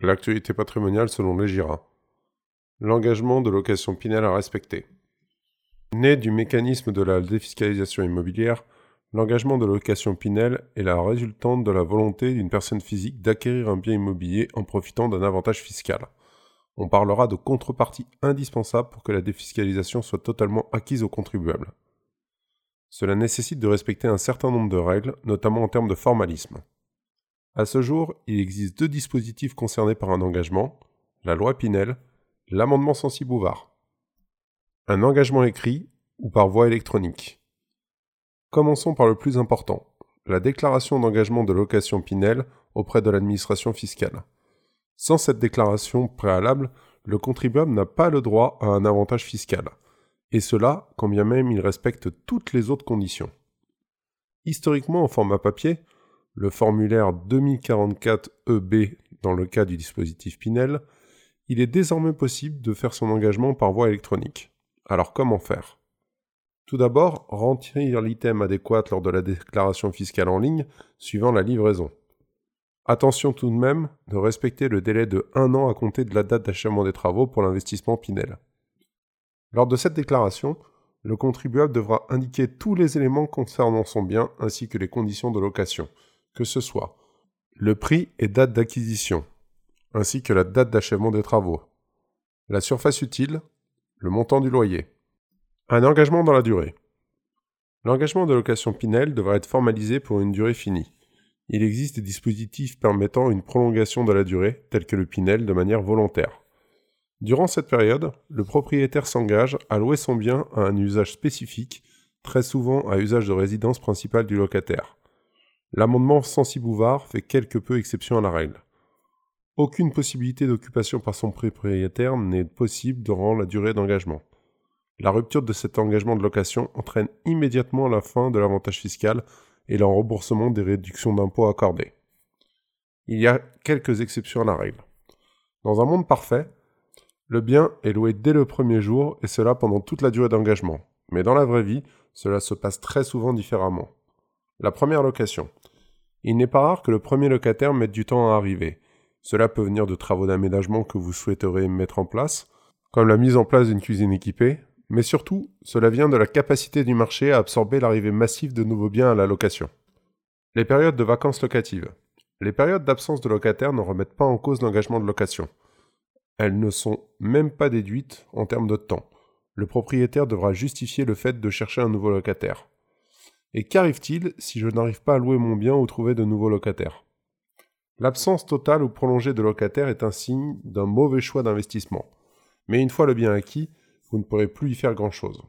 L'actualité patrimoniale selon les GIRA. L'engagement de location Pinel à respecter. Né du mécanisme de la défiscalisation immobilière, l'engagement de location Pinel est la résultante de la volonté d'une personne physique d'acquérir un bien immobilier en profitant d'un avantage fiscal. On parlera de contrepartie indispensable pour que la défiscalisation soit totalement acquise aux contribuables. Cela nécessite de respecter un certain nombre de règles, notamment en termes de formalisme. À ce jour, il existe deux dispositifs concernés par un engagement, la loi Pinel, l'amendement Sensi-Bouvard. Un engagement écrit ou par voie électronique. Commençons par le plus important, la déclaration d'engagement de location Pinel auprès de l'administration fiscale. Sans cette déclaration préalable, le contribuable n'a pas le droit à un avantage fiscal, et cela quand bien même il respecte toutes les autres conditions. Historiquement en format papier, le formulaire 2044-EB e dans le cas du dispositif Pinel, il est désormais possible de faire son engagement par voie électronique. Alors comment faire? Tout d'abord, remplir l'item adéquat lors de la déclaration fiscale en ligne suivant la livraison. Attention tout de même de respecter le délai de 1 an à compter de la date d'achèvement des travaux pour l'investissement Pinel. Lors de cette déclaration, le contribuable devra indiquer tous les éléments concernant son bien ainsi que les conditions de location, que ce soit le prix et date d'acquisition, ainsi que la date d'achèvement des travaux, la surface utile, le montant du loyer. Un engagement dans la durée. L'engagement de location Pinel devra être formalisé pour une durée finie. Il existe des dispositifs permettant une prolongation de la durée, tels que le Pinel, de manière volontaire. Durant cette période, le propriétaire s'engage à louer son bien à un usage spécifique, très souvent à usage de résidence principale du locataire. L'amendement Sensi-Bouvard fait quelque peu exception à la règle. Aucune possibilité d'occupation par son propriétaire n'est possible durant la durée d'engagement. La rupture de cet engagement de location entraîne immédiatement la fin de l'avantage fiscal et le remboursement des réductions d'impôts accordées. Il y a quelques exceptions à la règle. Dans un monde parfait, le bien est loué dès le premier jour et cela pendant toute la durée d'engagement. Mais dans la vraie vie, cela se passe très souvent différemment. La première location. Il n'est pas rare que le premier locataire mette du temps à arriver. Cela peut venir de travaux d'aménagement que vous souhaiteriez mettre en place, comme la mise en place d'une cuisine équipée, mais surtout, cela vient de la capacité du marché à absorber l'arrivée massive de nouveaux biens à la location. Les périodes de vacances locatives. Les périodes d'absence de locataire ne remettent pas en cause l'engagement de location. Elles ne sont même pas déduites en termes de temps. Le propriétaire devra justifier le fait de chercher un nouveau locataire. Et qu'arrive-t-il si je n'arrive pas à louer mon bien ou trouver de nouveaux locataires? L'absence totale ou prolongée de locataires est un signe d'un mauvais choix d'investissement. Mais une fois le bien acquis, vous ne pourrez plus y faire grand-chose.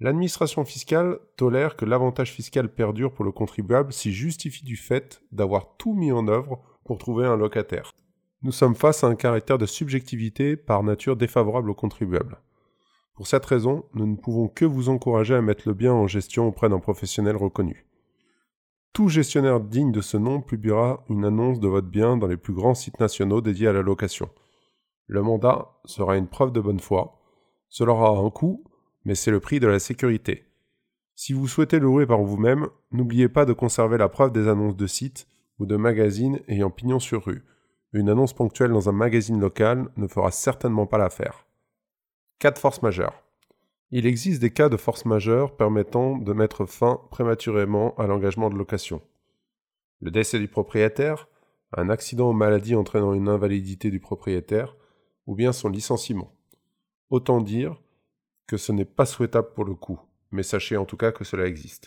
L'administration fiscale tolère que l'avantage fiscal perdure pour le contribuable s'il justifie du fait d'avoir tout mis en œuvre pour trouver un locataire. Nous sommes face à un caractère de subjectivité par nature défavorable au contribuable. Pour cette raison, nous ne pouvons que vous encourager à mettre le bien en gestion auprès d'un professionnel reconnu. Tout gestionnaire digne de ce nom publiera une annonce de votre bien dans les plus grands sites nationaux dédiés à la location. Le mandat sera une preuve de bonne foi. Cela aura un coût, mais c'est le prix de la sécurité. Si vous souhaitez louer par vous-même, n'oubliez pas de conserver la preuve des annonces de sites ou de magazines ayant pignon sur rue. Une annonce ponctuelle dans un magazine local ne fera certainement pas l'affaire. Cas de force majeure. Il existe des cas de force majeure permettant de mettre fin prématurément à l'engagement de location. Le décès du propriétaire, un accident ou maladie entraînant une invalidité du propriétaire, ou bien son licenciement. Autant dire que ce n'est pas souhaitable pour le coup, mais sachez en tout cas que cela existe.